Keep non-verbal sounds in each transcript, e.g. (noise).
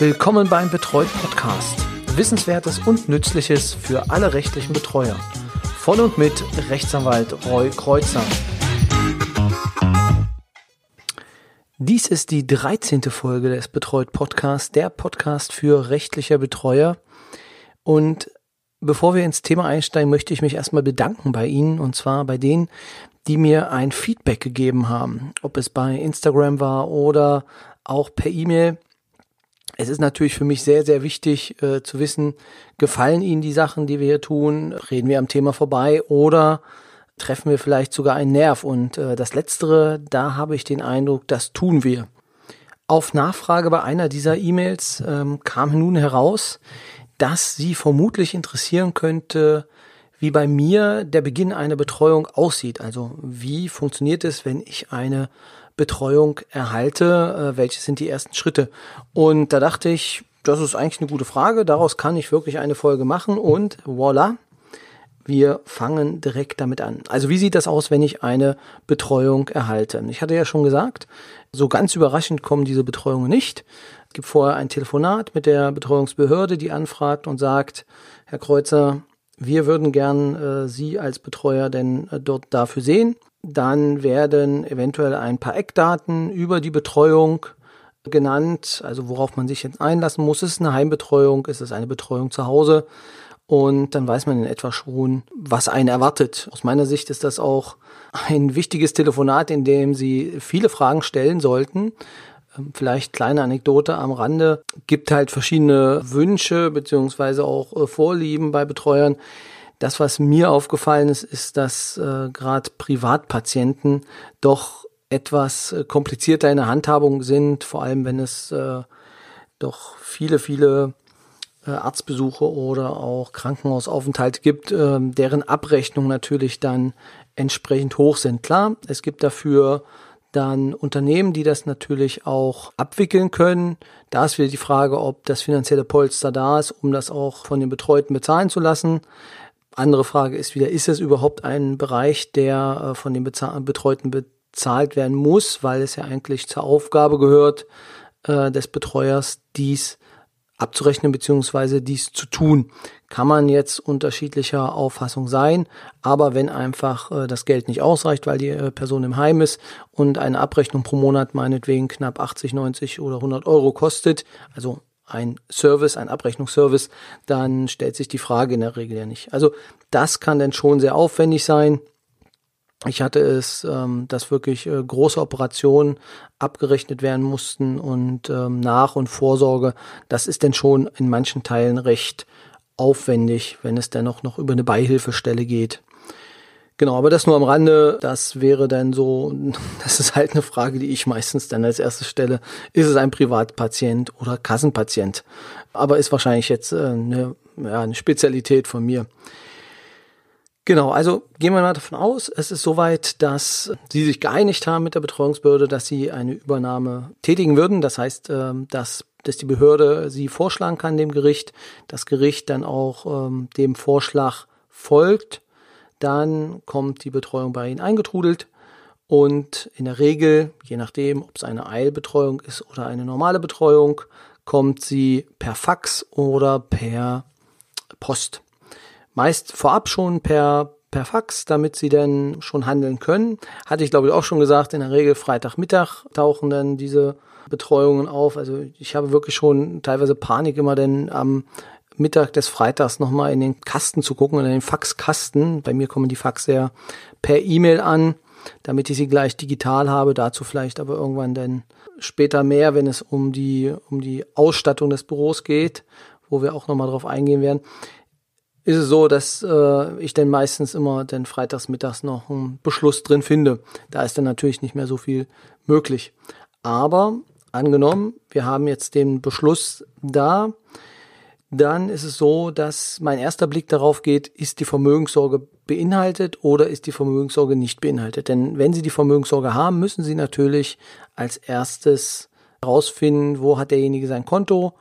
Willkommen beim Betreut Podcast. Wissenswertes und Nützliches für alle rechtlichen Betreuer. Von und mit Rechtsanwalt Roy Kreuzer. Dies ist die 13. Folge des Betreut Podcasts, der Podcast für rechtliche Betreuer. Und bevor wir ins Thema einsteigen, möchte ich mich erstmal bedanken bei Ihnen und zwar bei denen, die mir ein Feedback gegeben haben, ob es bei Instagram war oder auch per E-Mail. Es ist natürlich für mich sehr, sehr wichtig äh, zu wissen, gefallen Ihnen die Sachen, die wir hier tun? Reden wir am Thema vorbei oder treffen wir vielleicht sogar einen Nerv? Und äh, das Letztere, da habe ich den Eindruck, das tun wir. Auf Nachfrage bei einer dieser E-Mails ähm, kam nun heraus, dass Sie vermutlich interessieren könnte, wie bei mir der Beginn einer Betreuung aussieht. Also wie funktioniert es, wenn ich eine Betreuung erhalte? Äh, welche sind die ersten Schritte? Und da dachte ich, das ist eigentlich eine gute Frage. Daraus kann ich wirklich eine Folge machen und voila, wir fangen direkt damit an. Also wie sieht das aus, wenn ich eine Betreuung erhalte? Ich hatte ja schon gesagt, so ganz überraschend kommen diese Betreuungen nicht. Es gibt vorher ein Telefonat mit der Betreuungsbehörde, die anfragt und sagt, Herr Kreuzer, wir würden gern äh, Sie als Betreuer denn äh, dort dafür sehen. Dann werden eventuell ein paar Eckdaten über die Betreuung genannt, also worauf man sich jetzt einlassen muss. Ist es eine Heimbetreuung? Ist es eine Betreuung zu Hause? Und dann weiß man in etwa schon, was einen erwartet. Aus meiner Sicht ist das auch ein wichtiges Telefonat, in dem Sie viele Fragen stellen sollten. Vielleicht kleine Anekdote am Rande. Gibt halt verschiedene Wünsche beziehungsweise auch äh, Vorlieben bei Betreuern. Das, was mir aufgefallen ist, ist, dass äh, gerade Privatpatienten doch etwas äh, komplizierter in der Handhabung sind, vor allem wenn es äh, doch viele, viele äh, Arztbesuche oder auch Krankenhausaufenthalte gibt, äh, deren Abrechnung natürlich dann entsprechend hoch sind. Klar, es gibt dafür dann Unternehmen, die das natürlich auch abwickeln können. Da ist wieder die Frage, ob das finanzielle Polster da ist, um das auch von den Betreuten bezahlen zu lassen. Andere Frage ist wieder, ist es überhaupt ein Bereich, der äh, von den Betreuten bezahlt werden muss, weil es ja eigentlich zur Aufgabe gehört äh, des Betreuers, dies abzurechnen beziehungsweise dies zu tun. Kann man jetzt unterschiedlicher Auffassung sein, aber wenn einfach äh, das Geld nicht ausreicht, weil die äh, Person im Heim ist und eine Abrechnung pro Monat meinetwegen knapp 80, 90 oder 100 Euro kostet, also ein Service, ein Abrechnungsservice, dann stellt sich die Frage in der Regel ja nicht. Also das kann dann schon sehr aufwendig sein. Ich hatte es, ähm, dass wirklich äh, große Operationen abgerechnet werden mussten und ähm, Nach- und Vorsorge, das ist denn schon in manchen Teilen recht aufwendig, wenn es dann auch noch über eine Beihilfestelle geht. Genau, aber das nur am Rande. Das wäre dann so, (laughs) das ist halt eine Frage, die ich meistens dann als erstes stelle. Ist es ein Privatpatient oder Kassenpatient? Aber ist wahrscheinlich jetzt äh, eine, ja, eine Spezialität von mir. Genau, also gehen wir mal davon aus, es ist soweit, dass Sie sich geeinigt haben mit der Betreuungsbehörde, dass Sie eine Übernahme tätigen würden. Das heißt, ähm, dass, dass die Behörde Sie vorschlagen kann dem Gericht, das Gericht dann auch ähm, dem Vorschlag folgt. Dann kommt die Betreuung bei Ihnen eingetrudelt und in der Regel, je nachdem, ob es eine Eilbetreuung ist oder eine normale Betreuung, kommt sie per Fax oder per Post meist vorab schon per per Fax, damit sie dann schon handeln können. Hatte ich glaube ich auch schon gesagt, in der Regel Freitagmittag tauchen dann diese Betreuungen auf. Also ich habe wirklich schon teilweise Panik immer denn am Mittag des Freitags nochmal in den Kasten zu gucken, in den Faxkasten. Bei mir kommen die Fax ja per E-Mail an, damit ich sie gleich digital habe. Dazu vielleicht aber irgendwann dann später mehr, wenn es um die, um die Ausstattung des Büros geht, wo wir auch nochmal drauf eingehen werden ist es so, dass äh, ich dann meistens immer dann freitags mittags noch einen Beschluss drin finde. Da ist dann natürlich nicht mehr so viel möglich. Aber angenommen, wir haben jetzt den Beschluss da, dann ist es so, dass mein erster Blick darauf geht, ist die Vermögenssorge beinhaltet oder ist die Vermögenssorge nicht beinhaltet. Denn wenn Sie die Vermögenssorge haben, müssen Sie natürlich als erstes herausfinden, wo hat derjenige sein Konto,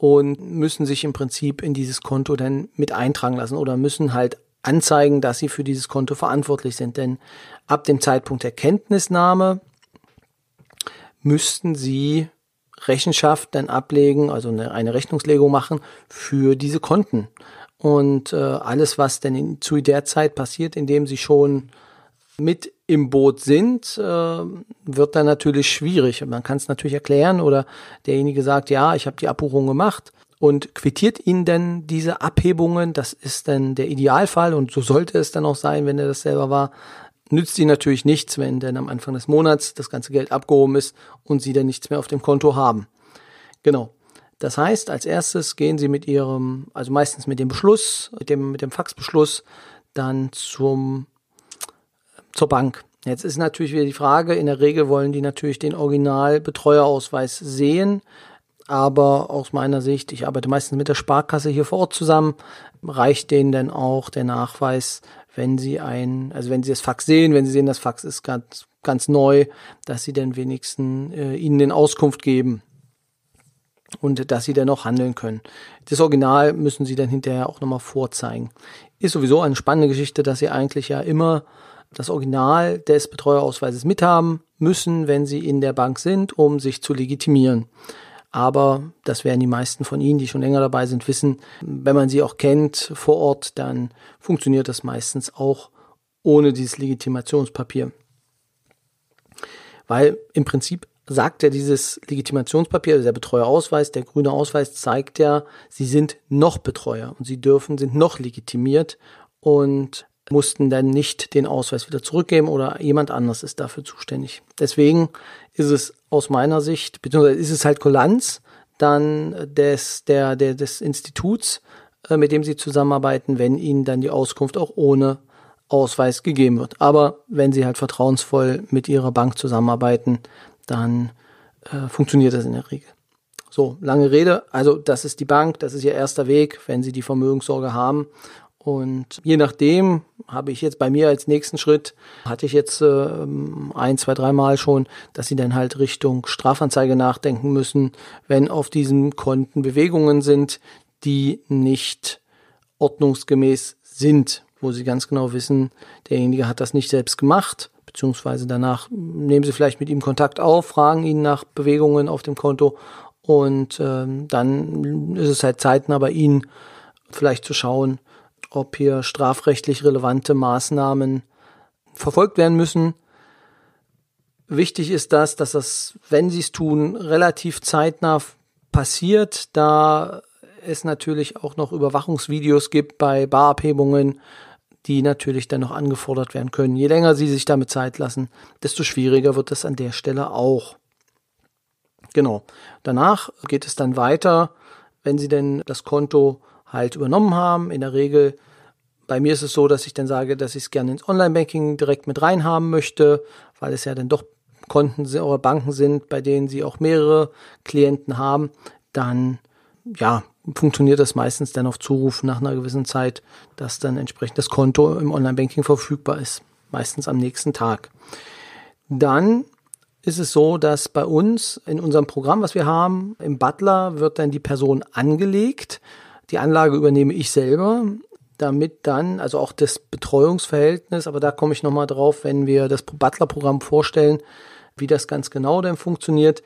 und müssen sich im Prinzip in dieses Konto dann mit eintragen lassen oder müssen halt anzeigen, dass sie für dieses Konto verantwortlich sind. Denn ab dem Zeitpunkt der Kenntnisnahme müssten sie Rechenschaft dann ablegen, also eine, eine Rechnungslegung machen für diese Konten. Und äh, alles, was denn in, zu der Zeit passiert, indem sie schon mit im Boot sind, äh, wird dann natürlich schwierig. Man kann es natürlich erklären oder derjenige sagt, ja, ich habe die Abbuchung gemacht und quittiert Ihnen denn diese Abhebungen, das ist dann der Idealfall und so sollte es dann auch sein, wenn er das selber war, nützt Ihnen natürlich nichts, wenn denn am Anfang des Monats das ganze Geld abgehoben ist und Sie dann nichts mehr auf dem Konto haben. Genau. Das heißt, als erstes gehen Sie mit Ihrem, also meistens mit dem Beschluss, mit dem, mit dem Faxbeschluss, dann zum zur Bank. Jetzt ist natürlich wieder die Frage, in der Regel wollen die natürlich den Originalbetreuerausweis sehen, aber aus meiner Sicht, ich arbeite meistens mit der Sparkasse hier vor Ort zusammen, reicht denen dann auch der Nachweis, wenn sie ein, also wenn sie das Fax sehen, wenn sie sehen, das Fax ist ganz, ganz neu, dass sie dann wenigstens äh, ihnen den Auskunft geben und dass sie dann auch handeln können. Das Original müssen sie dann hinterher auch nochmal vorzeigen. Ist sowieso eine spannende Geschichte, dass sie eigentlich ja immer das Original des Betreuerausweises mithaben müssen, wenn sie in der Bank sind, um sich zu legitimieren. Aber das werden die meisten von Ihnen, die schon länger dabei sind, wissen, wenn man sie auch kennt vor Ort, dann funktioniert das meistens auch ohne dieses Legitimationspapier. Weil im Prinzip sagt ja dieses Legitimationspapier, also der Betreuerausweis, der grüne Ausweis zeigt ja, Sie sind noch Betreuer und Sie dürfen, sind noch legitimiert und mussten dann nicht den Ausweis wieder zurückgeben oder jemand anders ist dafür zuständig. Deswegen ist es aus meiner Sicht, beziehungsweise ist es halt Kulanz dann des, der, der, des Instituts, äh, mit dem sie zusammenarbeiten, wenn ihnen dann die Auskunft auch ohne Ausweis gegeben wird. Aber wenn sie halt vertrauensvoll mit ihrer Bank zusammenarbeiten, dann äh, funktioniert das in der Regel. So, lange Rede. Also das ist die Bank, das ist ihr erster Weg, wenn Sie die Vermögenssorge haben und je nachdem habe ich jetzt bei mir als nächsten Schritt, hatte ich jetzt äh, ein, zwei, dreimal schon, dass sie dann halt Richtung Strafanzeige nachdenken müssen, wenn auf diesen Konten Bewegungen sind, die nicht ordnungsgemäß sind, wo sie ganz genau wissen, derjenige hat das nicht selbst gemacht, beziehungsweise danach nehmen sie vielleicht mit ihm Kontakt auf, fragen ihn nach Bewegungen auf dem Konto und äh, dann ist es halt zeitnah bei ihnen vielleicht zu schauen, ob hier strafrechtlich relevante Maßnahmen verfolgt werden müssen. Wichtig ist das, dass das, wenn sie es tun, relativ zeitnah passiert, da es natürlich auch noch Überwachungsvideos gibt bei Barabhebungen, die natürlich dann noch angefordert werden können. Je länger sie sich damit Zeit lassen, desto schwieriger wird es an der Stelle auch. Genau. Danach geht es dann weiter, wenn sie denn das Konto halt übernommen haben. In der Regel, bei mir ist es so, dass ich dann sage, dass ich es gerne ins Online-Banking direkt mit reinhaben möchte, weil es ja dann doch Konten oder Banken sind, bei denen sie auch mehrere Klienten haben. Dann, ja, funktioniert das meistens dann auf Zuruf nach einer gewissen Zeit, dass dann entsprechend das Konto im Online-Banking verfügbar ist. Meistens am nächsten Tag. Dann ist es so, dass bei uns in unserem Programm, was wir haben, im Butler wird dann die Person angelegt die Anlage übernehme ich selber, damit dann, also auch das Betreuungsverhältnis, aber da komme ich nochmal drauf, wenn wir das Butler-Programm vorstellen, wie das ganz genau denn funktioniert.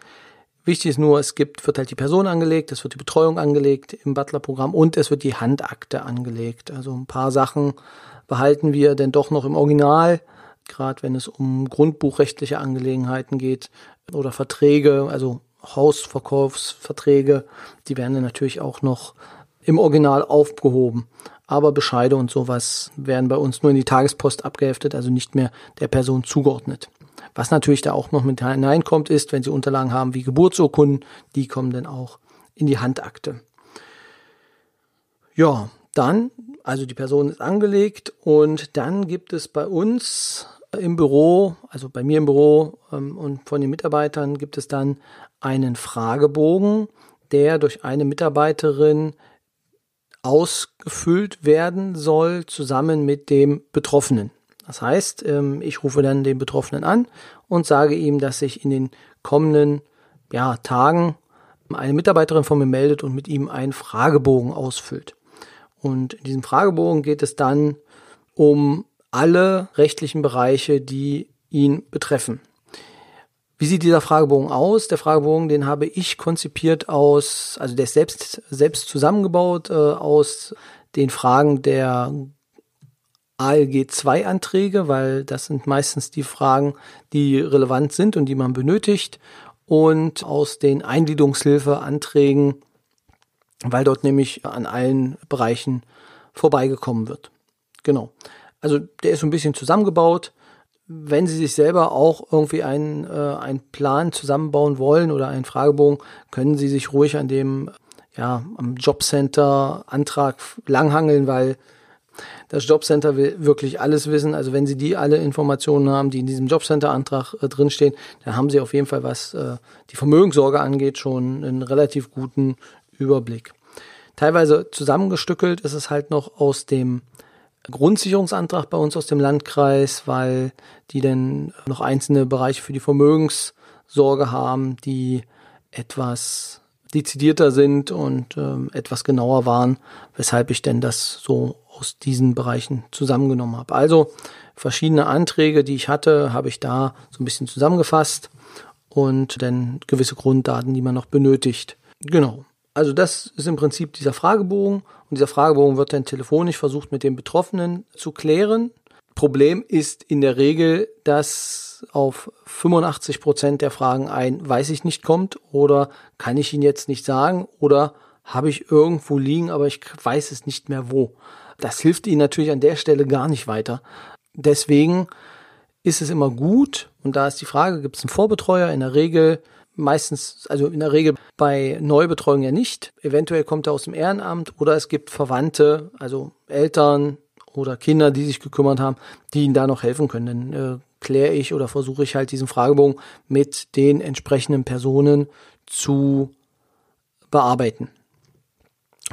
Wichtig ist nur, es gibt, wird halt die Person angelegt, es wird die Betreuung angelegt im Butler-Programm und es wird die Handakte angelegt. Also ein paar Sachen behalten wir denn doch noch im Original, gerade wenn es um grundbuchrechtliche Angelegenheiten geht oder Verträge, also Hausverkaufsverträge, die werden dann natürlich auch noch im Original aufgehoben. Aber Bescheide und sowas werden bei uns nur in die Tagespost abgeheftet, also nicht mehr der Person zugeordnet. Was natürlich da auch noch mit hineinkommt, ist, wenn Sie Unterlagen haben wie Geburtsurkunden, die kommen dann auch in die Handakte. Ja, dann, also die Person ist angelegt und dann gibt es bei uns im Büro, also bei mir im Büro ähm, und von den Mitarbeitern gibt es dann einen Fragebogen, der durch eine Mitarbeiterin ausgefüllt werden soll, zusammen mit dem Betroffenen. Das heißt, ähm, ich rufe dann den Betroffenen an und sage ihm, dass sich in den kommenden ja, Tagen eine Mitarbeiterin von mir meldet und mit ihm einen Fragebogen ausfüllt. Und in diesem Fragebogen geht es dann um alle rechtlichen Bereiche, die ihn betreffen. Wie sieht dieser Fragebogen aus? Der Fragebogen, den habe ich konzipiert aus, also der ist selbst, selbst zusammengebaut äh, aus den Fragen der ALG 2 Anträge, weil das sind meistens die Fragen, die relevant sind und die man benötigt und aus den Eingliederungshilfeanträgen, weil dort nämlich an allen Bereichen vorbeigekommen wird. Genau. Also der ist so ein bisschen zusammengebaut. Wenn Sie sich selber auch irgendwie einen, äh, einen Plan zusammenbauen wollen oder einen Fragebogen, können Sie sich ruhig an dem ja, am Jobcenter-Antrag langhangeln, weil das Jobcenter will wirklich alles wissen. Also wenn Sie die alle Informationen haben, die in diesem Jobcenter-Antrag äh, drinstehen, dann haben Sie auf jeden Fall, was äh, die Vermögenssorge angeht, schon einen relativ guten Überblick. Teilweise zusammengestückelt ist es halt noch aus dem Grundsicherungsantrag bei uns aus dem Landkreis, weil die dann noch einzelne Bereiche für die Vermögenssorge haben, die etwas dezidierter sind und ähm, etwas genauer waren, weshalb ich denn das so aus diesen Bereichen zusammengenommen habe. Also verschiedene Anträge, die ich hatte, habe ich da so ein bisschen zusammengefasst und dann gewisse Grunddaten, die man noch benötigt. Genau. Also das ist im Prinzip dieser Fragebogen und dieser Fragebogen wird dann telefonisch versucht mit dem Betroffenen zu klären. Problem ist in der Regel, dass auf 85 Prozent der Fragen ein weiß ich nicht kommt oder kann ich Ihnen jetzt nicht sagen oder habe ich irgendwo liegen, aber ich weiß es nicht mehr wo. Das hilft Ihnen natürlich an der Stelle gar nicht weiter. Deswegen ist es immer gut, und da ist die Frage, gibt es einen Vorbetreuer? In der Regel meistens, also in der Regel bei Neubetreuung ja nicht. Eventuell kommt er aus dem Ehrenamt oder es gibt Verwandte, also Eltern oder Kinder, die sich gekümmert haben, die ihnen da noch helfen können. Dann äh, kläre ich oder versuche ich halt diesen Fragebogen mit den entsprechenden Personen zu bearbeiten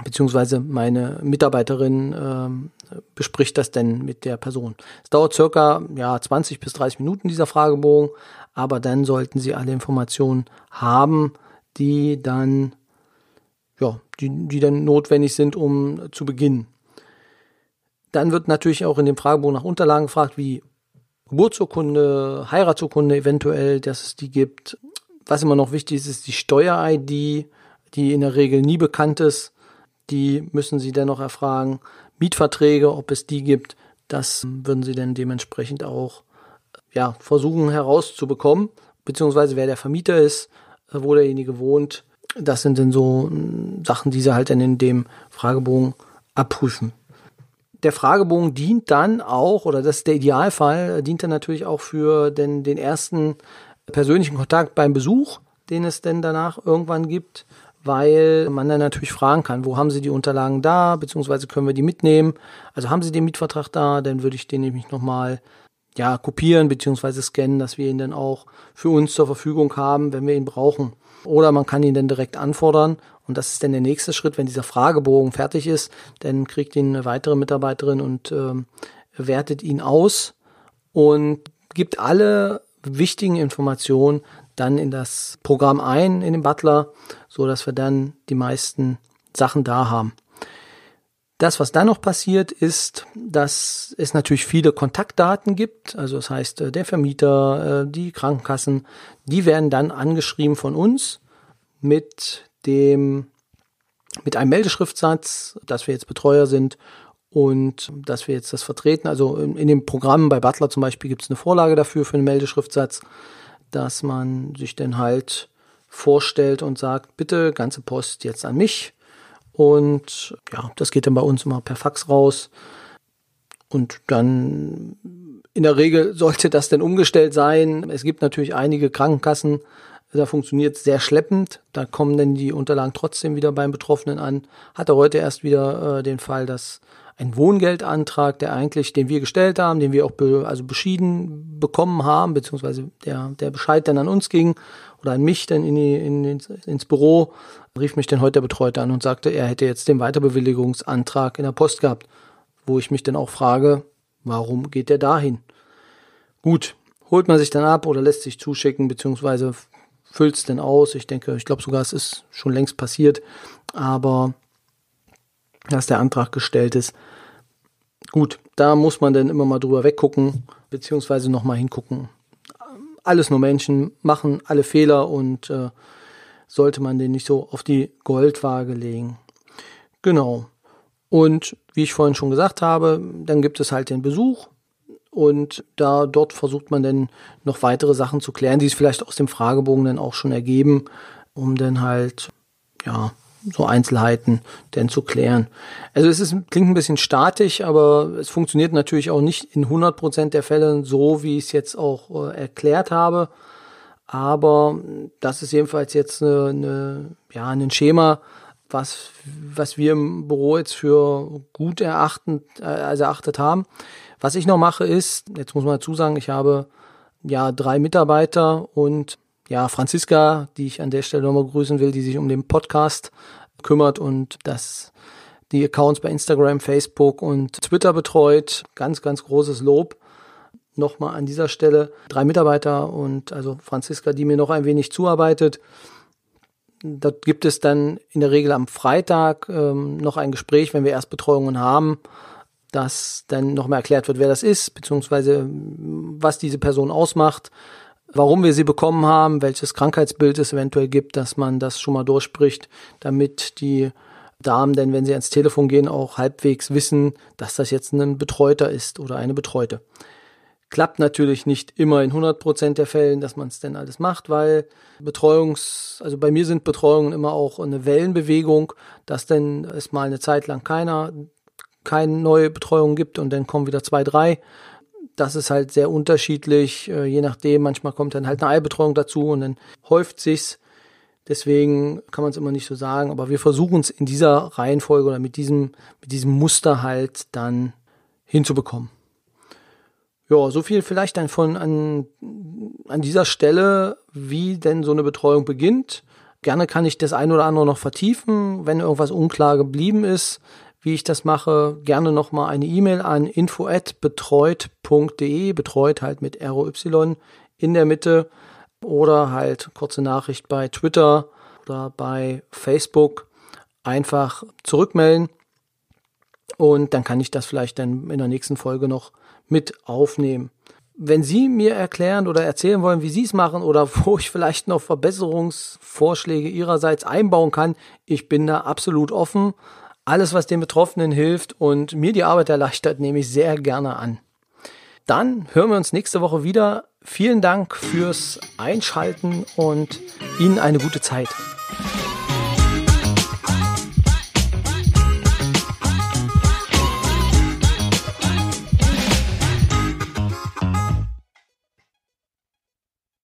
beziehungsweise meine Mitarbeiterin ähm, bespricht das denn mit der Person. Es dauert circa ja, 20 bis 30 Minuten dieser Fragebogen, aber dann sollten Sie alle Informationen haben, die dann ja, die, die dann notwendig sind, um zu beginnen. Dann wird natürlich auch in dem Fragebogen nach Unterlagen gefragt, wie Geburtsurkunde, Heiratsurkunde eventuell, dass es die gibt. Was immer noch wichtig ist, ist die Steuer-ID, die in der Regel nie bekannt ist die müssen Sie dennoch erfragen. Mietverträge, ob es die gibt, das würden Sie dann dementsprechend auch ja, versuchen herauszubekommen, beziehungsweise wer der Vermieter ist, wo derjenige wohnt. Das sind dann so hm, Sachen, die Sie halt dann in dem Fragebogen abprüfen. Der Fragebogen dient dann auch, oder das ist der Idealfall, dient dann natürlich auch für den, den ersten persönlichen Kontakt beim Besuch, den es denn danach irgendwann gibt weil man dann natürlich fragen kann, wo haben Sie die Unterlagen da, beziehungsweise können wir die mitnehmen. Also haben Sie den Mietvertrag da, dann würde ich den nämlich nochmal ja, kopieren beziehungsweise scannen, dass wir ihn dann auch für uns zur Verfügung haben, wenn wir ihn brauchen. Oder man kann ihn dann direkt anfordern und das ist dann der nächste Schritt, wenn dieser Fragebogen fertig ist, dann kriegt ihn eine weitere Mitarbeiterin und ähm, wertet ihn aus und gibt alle wichtigen Informationen dann in das Programm ein, in den Butler, so dass wir dann die meisten Sachen da haben. Das, was dann noch passiert, ist, dass es natürlich viele Kontaktdaten gibt. Also das heißt, äh, der Vermieter, äh, die Krankenkassen, die werden dann angeschrieben von uns mit dem, mit einem Meldeschriftsatz, dass wir jetzt Betreuer sind und dass wir jetzt das vertreten. Also in, dem Programm bei Butler zum Beispiel gibt es eine Vorlage dafür für einen Meldeschriftsatz dass man sich dann halt vorstellt und sagt, bitte ganze Post jetzt an mich. Und ja, das geht dann bei uns immer per Fax raus. Und dann in der Regel (laughs) sollte das dann umgestellt sein. Es gibt natürlich einige Krankenkassen, da funktioniert es sehr schleppend. Da kommen dann die Unterlagen trotzdem wieder beim Betroffenen an. Hatte heute erst wieder äh, den Fall, dass ein Wohngeldantrag, der eigentlich, den wir gestellt haben, den wir auch be, also beschieden bekommen haben, beziehungsweise der, der Bescheid dann an uns ging oder an mich dann in die, in, ins, ins Büro, rief mich dann heute der Betreute an und sagte, er hätte jetzt den Weiterbewilligungsantrag in der Post gehabt, wo ich mich dann auch frage, warum geht der dahin? Gut, holt man sich dann ab oder lässt sich zuschicken, beziehungsweise füllt es denn aus. Ich denke, ich glaube sogar, es ist schon längst passiert, aber dass der Antrag gestellt ist. Gut, da muss man dann immer mal drüber weggucken, beziehungsweise nochmal hingucken. alles nur Menschen, machen alle Fehler und äh, sollte man den nicht so auf die Goldwaage legen. Genau. Und wie ich vorhin schon gesagt habe, dann gibt es halt den Besuch und da dort versucht man dann noch weitere Sachen zu klären, die es vielleicht aus dem Fragebogen dann auch schon ergeben, um dann halt ja so Einzelheiten denn zu klären. Also es ist, klingt ein bisschen statisch, aber es funktioniert natürlich auch nicht in 100 Prozent der Fälle so, wie ich es jetzt auch äh, erklärt habe. Aber das ist jedenfalls jetzt eine, eine, ja, ein Schema, was, was wir im Büro jetzt für gut erachten, äh, also erachtet haben. Was ich noch mache ist, jetzt muss man dazu sagen, ich habe ja drei Mitarbeiter und ja, Franziska, die ich an der Stelle nochmal grüßen will, die sich um den Podcast kümmert und das die Accounts bei Instagram, Facebook und Twitter betreut. Ganz, ganz großes Lob. Nochmal an dieser Stelle drei Mitarbeiter und also Franziska, die mir noch ein wenig zuarbeitet. Dort gibt es dann in der Regel am Freitag ähm, noch ein Gespräch, wenn wir Erstbetreuungen haben, dass dann nochmal erklärt wird, wer das ist, beziehungsweise was diese Person ausmacht, warum wir sie bekommen haben, welches Krankheitsbild es eventuell gibt, dass man das schon mal durchspricht, damit die Damen denn, wenn sie ans Telefon gehen, auch halbwegs wissen, dass das jetzt ein Betreuter ist oder eine Betreute. Klappt natürlich nicht immer in 100 Prozent der Fällen, dass man es denn alles macht, weil Betreuungs, also bei mir sind Betreuungen immer auch eine Wellenbewegung, dass denn es mal eine Zeit lang keiner, keine neue Betreuung gibt und dann kommen wieder zwei, drei. Das ist halt sehr unterschiedlich, äh, je nachdem. Manchmal kommt dann halt eine Eilbetreuung dazu und dann häuft sich's. Deswegen kann man es immer nicht so sagen, aber wir versuchen es in dieser Reihenfolge oder mit diesem, mit diesem Muster halt dann hinzubekommen. Ja, so viel vielleicht dann von an, an dieser Stelle, wie denn so eine Betreuung beginnt. Gerne kann ich das ein oder andere noch vertiefen, wenn irgendwas unklar geblieben ist, wie ich das mache. Gerne nochmal eine E-Mail an info@betreut.de, betreut halt mit ROY in der Mitte oder halt kurze Nachricht bei Twitter oder bei Facebook einfach zurückmelden und dann kann ich das vielleicht dann in der nächsten Folge noch mit aufnehmen. Wenn Sie mir erklären oder erzählen wollen, wie Sie es machen oder (laughs) wo ich vielleicht noch Verbesserungsvorschläge Ihrerseits einbauen kann, ich bin da absolut offen. Alles, was den Betroffenen hilft und mir die Arbeit erleichtert, nehme ich sehr gerne an. Dann hören wir uns nächste Woche wieder. Vielen Dank fürs Einschalten und Ihnen eine gute Zeit.